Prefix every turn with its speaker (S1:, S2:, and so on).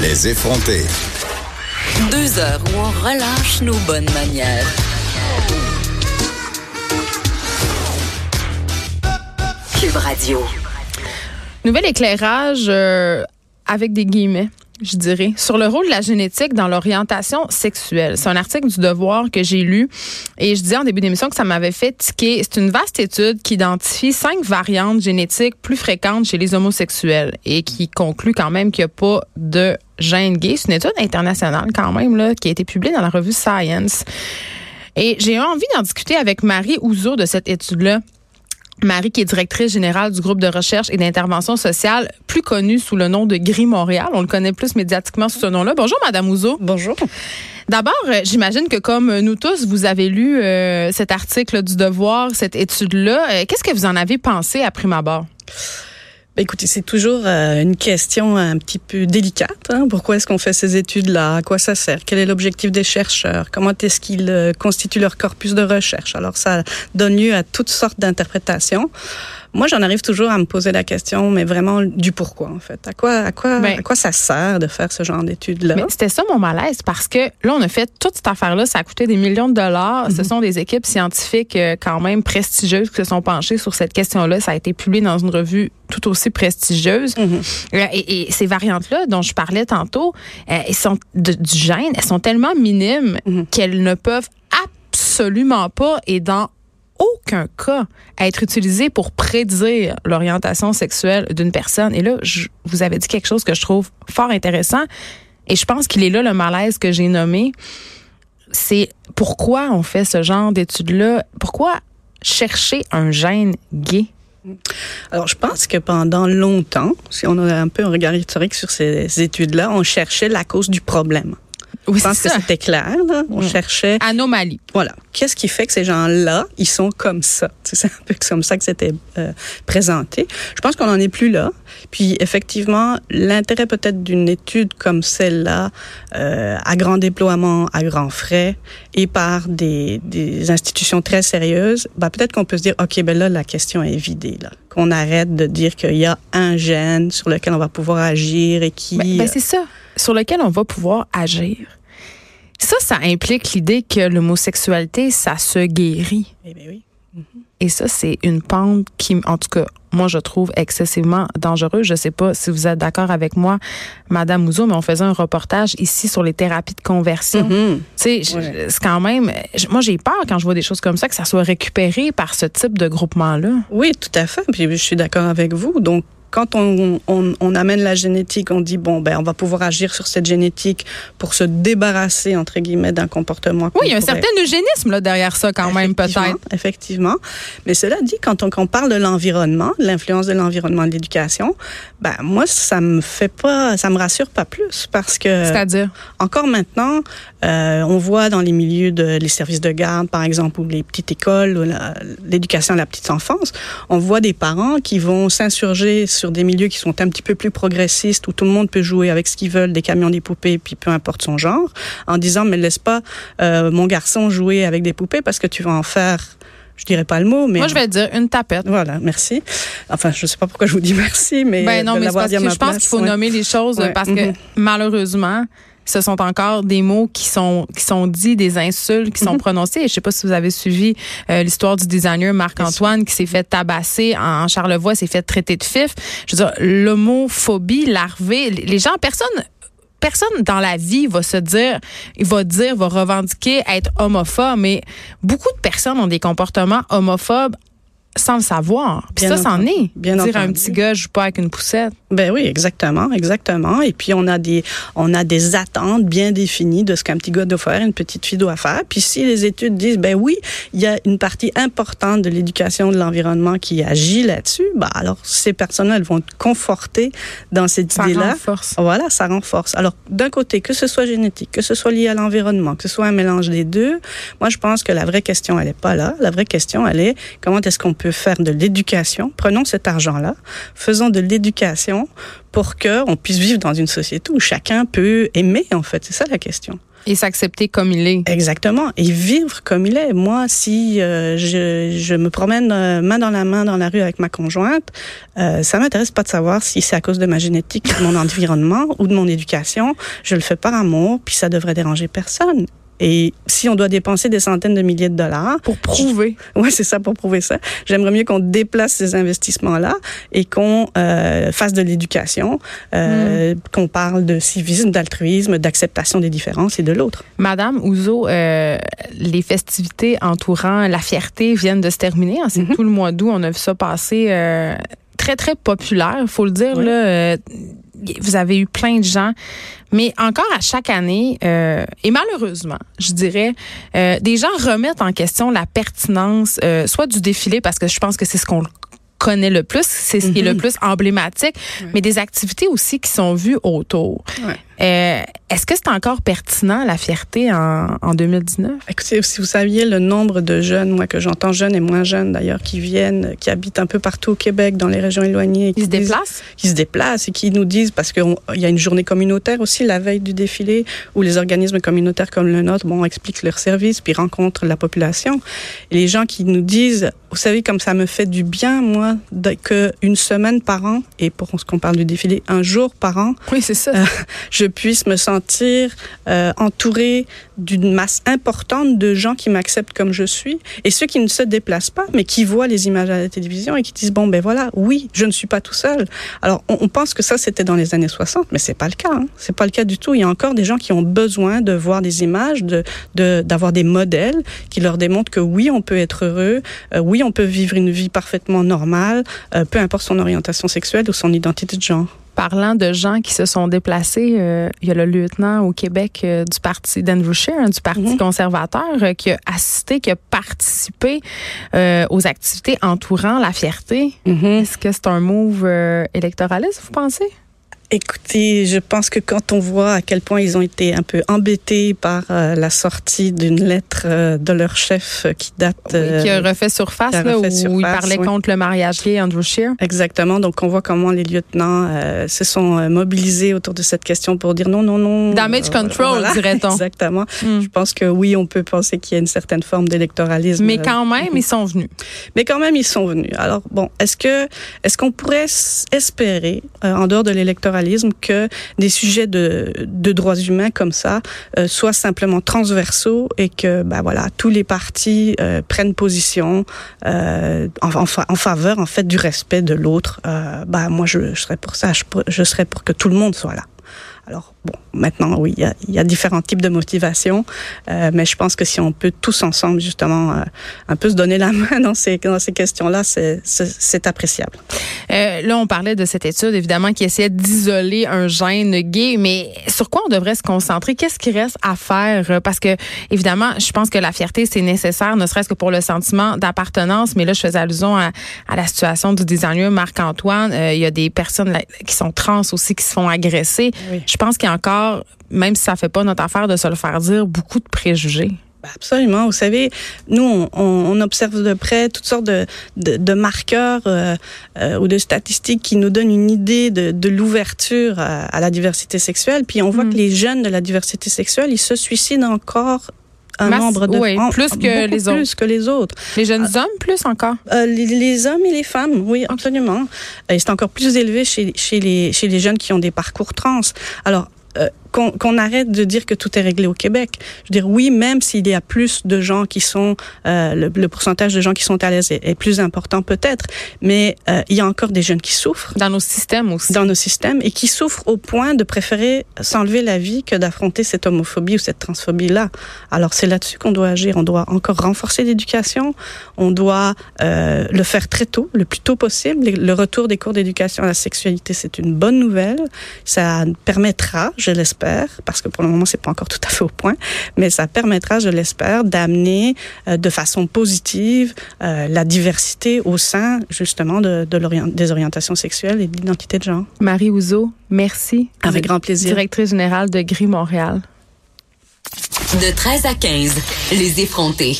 S1: Les effronter.
S2: Deux heures où on relâche nos bonnes manières. Cube Radio.
S3: Nouvel éclairage euh, avec des guillemets je dirais, sur le rôle de la génétique dans l'orientation sexuelle. C'est un article du Devoir que j'ai lu et je disais en début d'émission que ça m'avait fait tiquer. C'est une vaste étude qui identifie cinq variantes génétiques plus fréquentes chez les homosexuels et qui conclut quand même qu'il n'y a pas de gène gay. C'est une étude internationale quand même là, qui a été publiée dans la revue Science. Et j'ai envie d'en discuter avec Marie Ouzo de cette étude-là. Marie, qui est directrice générale du groupe de recherche et d'intervention sociale, plus connu sous le nom de Gris Montréal. On le connaît plus médiatiquement sous ce nom-là. Bonjour, Madame Ouzo.
S4: Bonjour.
S3: D'abord, euh, j'imagine que comme nous tous, vous avez lu euh, cet article du Devoir, cette étude-là. Euh, qu'est-ce que vous en avez pensé à prime abord?
S4: Ben, écoutez, c'est toujours euh, une question un petit peu délicate. Hein. Pourquoi est-ce qu'on fait ces études-là? À quoi ça sert? Quel est l'objectif des chercheurs? Comment est-ce qu'ils euh, constituent leur corpus de recherche? Alors, ça donne lieu à toutes sortes d'interprétations. Moi, j'en arrive toujours à me poser la question, mais vraiment du pourquoi, en fait. À quoi, à quoi, ben, à quoi ça sert de faire ce genre d'études-là?
S3: C'était ça mon malaise, parce que là, on a fait toute cette affaire-là, ça a coûté des millions de dollars. Ce mhm. sont des équipes scientifiques euh, quand même prestigieuses qui se sont penchées sur cette question-là. Ça a été publié dans une revue tout aussi prestigieuse. Mhm. Euh, et, ces variantes-là dont je parlais tantôt, euh, elles sont du gène, elles sont tellement minimes mhm. qu'elles ne peuvent absolument pas et dans aucun cas être utilisées pour prédire l'orientation sexuelle d'une personne. Et là, je, vous avez dit quelque chose que je trouve fort intéressant et je pense qu'il est là le malaise que j'ai nommé. C'est pourquoi on fait ce genre d'études-là? Pourquoi chercher un gène gay?
S4: Alors, je pense que pendant longtemps, si on a un peu un regard historique sur ces études-là, on cherchait la cause du problème.
S3: Oui,
S4: je pense que c'était clair. Là. On cherchait...
S3: Anomalie.
S4: Voilà. Qu'est-ce qui fait que ces gens-là, ils sont comme ça? C'est un peu comme ça que c'était euh, présenté. Je pense qu'on n'en est plus là. Puis, effectivement, l'intérêt peut-être d'une étude comme celle-là, euh, à grand déploiement, à grands frais, et par des, des institutions très sérieuses, bah, peut-être qu'on peut se dire, OK, ben là, la question est vidée. Là. Qu'on arrête de dire qu'il y a un gène sur lequel on va pouvoir agir et qui...
S3: Ben, ben c'est ça sur lequel on va pouvoir agir. Ça, ça implique l'idée que l'homosexualité, ça se guérit.
S4: Eh bien oui.
S3: Et ça, c'est une pente qui, en tout cas, moi, je trouve excessivement dangereuse. Je ne sais pas si vous êtes d'accord avec moi, Madame Mouzeau, mais on faisait un reportage ici sur les thérapies de conversion.
S4: Mm-hmm.
S3: Tu sais, c'est quand même. Moi, j'ai peur quand je vois des choses comme ça que ça soit récupéré par ce type de groupement-là.
S4: Oui, tout à fait. Puis je suis d'accord avec vous. Donc, quand on, on, on, amène la génétique, on dit bon ben on va pouvoir agir sur cette génétique pour se débarrasser entre guillemets d'un comportement.
S3: Oui, il y a un certain eugénisme là derrière ça quand même peut-être.
S4: Effectivement, mais cela dit, quand on, parle de l'environnement, l'influence de l'environnement de l'éducation, ben moi ça me fait pas, ça me rassure pas plus parce que.
S3: C'est-à-dire?
S4: Encore maintenant, euh, on voit dans les milieux de les services de garde par exemple ou les petites écoles ou l'éducation à la petite enfance, on voit des parents qui vont s'insurger sur des milieux qui sont un petit peu plus progressistes, où tout le monde peut jouer avec ce qu'ils veulent, des camions, des poupées, puis peu importe son genre, en disant, mais laisse pas euh, mon garçon jouer avec des poupées parce que tu vas en faire je dirais pas le mot, mais
S3: moi je vais dire une tapette.
S4: Voilà, merci. Enfin, je sais pas pourquoi je vous dis merci, mais
S3: ben non, mais parce que je pense qu'il faut nommer les choses parce que mm-hmm. malheureusement, ce sont encore des mots qui sont qui sont dits, des insultes qui sont mhm. prononcées. Et je sais pas si vous avez suivi euh, l'histoire du designer Marc-Antoine qui s'est fait tabasser en, Charlevoix, s'est fait traiter de fif. Je veux dire, l'homophobie larvée, les gens, personne personne dans la vie va se dire, il va dire, va revendiquer être homophobe, mais beaucoup de personnes ont des comportements homophobes sans le savoir. Puis ça, c'en est. Bien Dire à un petit gars, je joue pas avec une poussette.
S4: Ben oui, exactement, exactement. Et puis on a des, on a des attentes bien définies de ce qu'un petit gars doit faire, une petite fille doit faire. Puis si les études disent, ben oui, il y a une partie importante de l'éducation de l'environnement qui agit là-dessus, ben alors ces personnes-là, elles vont être confortées dans cette idée-là.
S3: Ça renforce.
S4: Voilà, ça renforce. Alors d'un côté, que ce soit génétique, que ce soit lié à l'environnement, que ce soit un mélange des deux, moi je pense que la vraie question, elle est pas là. La vraie question, elle est comment est-ce qu'on peut faire de l'éducation. Prenons cet argent-là, faisons de l'éducation pour qu'on puisse vivre dans une société où chacun peut aimer, en fait. C'est ça la question.
S3: Et s'accepter comme il est.
S4: Exactement. Et vivre comme il est. Moi, si euh, je, je, me promène euh, main dans la main dans la rue avec ma conjointe, euh, ça m'intéresse pas de savoir si c'est à cause de ma génétique, de mon environnement ou de mon éducation. Je le fais par amour, puis ça devrait déranger personne. Et si on doit dépenser des centaines de milliers de dollars
S3: pour prouver,
S4: ouais, c'est ça pour prouver ça. J'aimerais mieux qu'on déplace ces investissements-là et qu'on euh, fasse de l'éducation, euh, mm. qu'on parle de civisme, d'altruisme, d'acceptation des différences et de l'autre.
S3: Madame Ouzo, euh, les festivités entourant la fierté viennent de se terminer. C'est mm-hmm. tout le mois d'août. On a vu ça passer euh, très très populaire, faut le dire là. Euh, vous avez eu plein de gens, mais encore à chaque année, euh, et malheureusement, je dirais, euh, des gens remettent en question la pertinence, soit du défilé, parce que je pense que c'est ce qu'on connaît le plus, c'est ce qui est le mhm. plus emblématique, mais des activités aussi qui sont vues autour. Euh, est-ce que c'est encore pertinent, la fierté, en, en 2019?
S4: Écoutez, si vous saviez le nombre de jeunes, moi que j'entends jeunes et moins jeunes d'ailleurs, qui viennent, qui habitent un peu partout au Québec, dans les régions éloignées.
S3: Qui, se déplacent?
S4: Qui se déplacent et qui nous disent, parce qu'il y a une journée communautaire aussi la veille du défilé, où les organismes communautaires comme le nôtre, bon, expliquent leurs services, puis rencontrent la population. Et les gens qui nous disent, vous savez, comme ça me fait du bien, moi, qu'une semaine par an, et pour ce qu'on parle du défilé, un jour par an.
S3: Oui, c'est ça. Euh,
S4: je puisse me sentir euh, entourée d'une masse importante de gens qui m'acceptent comme je suis et ceux qui ne se déplacent pas mais qui voient les images à la télévision et qui disent bon ben voilà oui je ne suis pas tout seul. Alors on, pense que ça c'était dans les années 60 mais c'est pas le cas hein. c'est pas le cas du tout. Il y a encore des gens qui ont besoin de voir des images de d'avoir des modèles qui leur démontrent que oui on peut être heureux euh, oui on peut vivre une vie parfaitement normale euh, peu importe son orientation sexuelle ou son identité de genre
S3: parlant de gens qui se sont déplacés, euh, il y a le lieutenant au Québec euh, du parti d'Andrew Scheer, hein, du Parti mhm. conservateur, euh, qui a assisté, qui a participé aux activités entourant la fierté. Mhm. Est-ce que c'est un move électoraliste, vous pensez?
S4: Écoutez, je pense que quand on voit à quel point ils ont été un peu embêtés par euh, la sortie d'une lettre euh, de leur chef qui date...
S3: Oui, qui a refait surface, là, où il parlait contre le mariage gay, Andrew Scheer.
S4: Exactement. Donc, on voit comment les lieutenants euh, se sont mobilisés autour de cette question pour dire non, non, non.
S3: Damage control, dirait-on.
S4: Exactement. Hmm. Je pense que oui, on peut penser qu'il y a une certaine forme d'électoralisme.
S3: Mais quand même, ils sont venus.
S4: Mais quand même, ils sont venus. Alors, bon, est-ce que est-ce qu'on pourrait espérer, en dehors de l'électoralisme, que des sujets de, droits humains comme ça euh, soient simplement transversaux et que ben voilà tous les partis euh, prennent position euh, en, faveur en fait du respect de l'autre. Ben moi je, je serais pour ça, je, je serais pour que tout le monde soit là. Alors bon, maintenant oui, il y a, il y a différents types de motivations, euh, mais je pense que si on peut tous ensemble justement euh, un peu se donner la main dans ces dans ces questions-là, c'est appréciable.
S3: Euh, là, on parlait de cette étude évidemment qui essayait d'isoler un gène gay, mais sur quoi on devrait se concentrer? Qu'est-ce qui reste à faire? Parce que évidemment, je pense que la fierté c'est nécessaire, ne serait-ce que pour le sentiment d'appartenance. Mais là, je faisais allusion à, à la situation du designer Marc Antoine. Euh, il y a des personnes qui sont trans aussi qui se font agresser. Oui. Je pense qu'il encore, même si ça fait pas notre affaire de se le faire dire, beaucoup de préjugés.
S4: Ben, absolument. Vous savez, nous, on, on, observe de près toutes sortes de, de, de marqueurs euh, euh, ou de statistiques qui nous donnent une idée de, de l'ouverture à, la diversité sexuelle. Puis on voit mm. que les jeunes de la diversité sexuelle, ils se suicident encore un nombre de
S3: oui, plus que les autres.
S4: Plus que les autres.
S3: Les jeunes euh, hommes, plus encore?
S4: Euh, les, les, hommes et les femmes, oui, absolument. Et c'est encore plus élevé chez, chez, les, chez les jeunes qui ont des parcours trans. Alors, euh, qu'on arrête de dire que tout est réglé au Québec. Je veux dire, oui, même s'il y a plus de gens qui sont, euh, le, pourcentage de gens qui sont à l'aise est, plus important peut-être, mais euh, il y a encore des jeunes qui souffrent.
S3: Dans nos systèmes aussi.
S4: Dans nos systèmes et qui souffrent au point de préférer s'enlever la vie que d'affronter cette homophobie ou cette transphobie-là. Alors c'est là-dessus qu'on doit agir. On doit encore renforcer l'éducation. On doit euh, le faire très tôt, le plus tôt possible. Le retour des cours d'éducation à la sexualité, c'est une bonne nouvelle. Ça permettra, je l'espère, parce que pour le moment, c'est pas encore tout à fait au point, mais ça permettra, je l'espère, d'amener euh, de façon positive euh, la diversité au sein, justement, de, de des orientations sexuelles et de l'identité de genre.
S3: Marie Ouzo, merci.
S4: Avec grand plaisir.
S3: Directrice générale de Gris Montréal.
S2: De 13 à 15, les effrontés.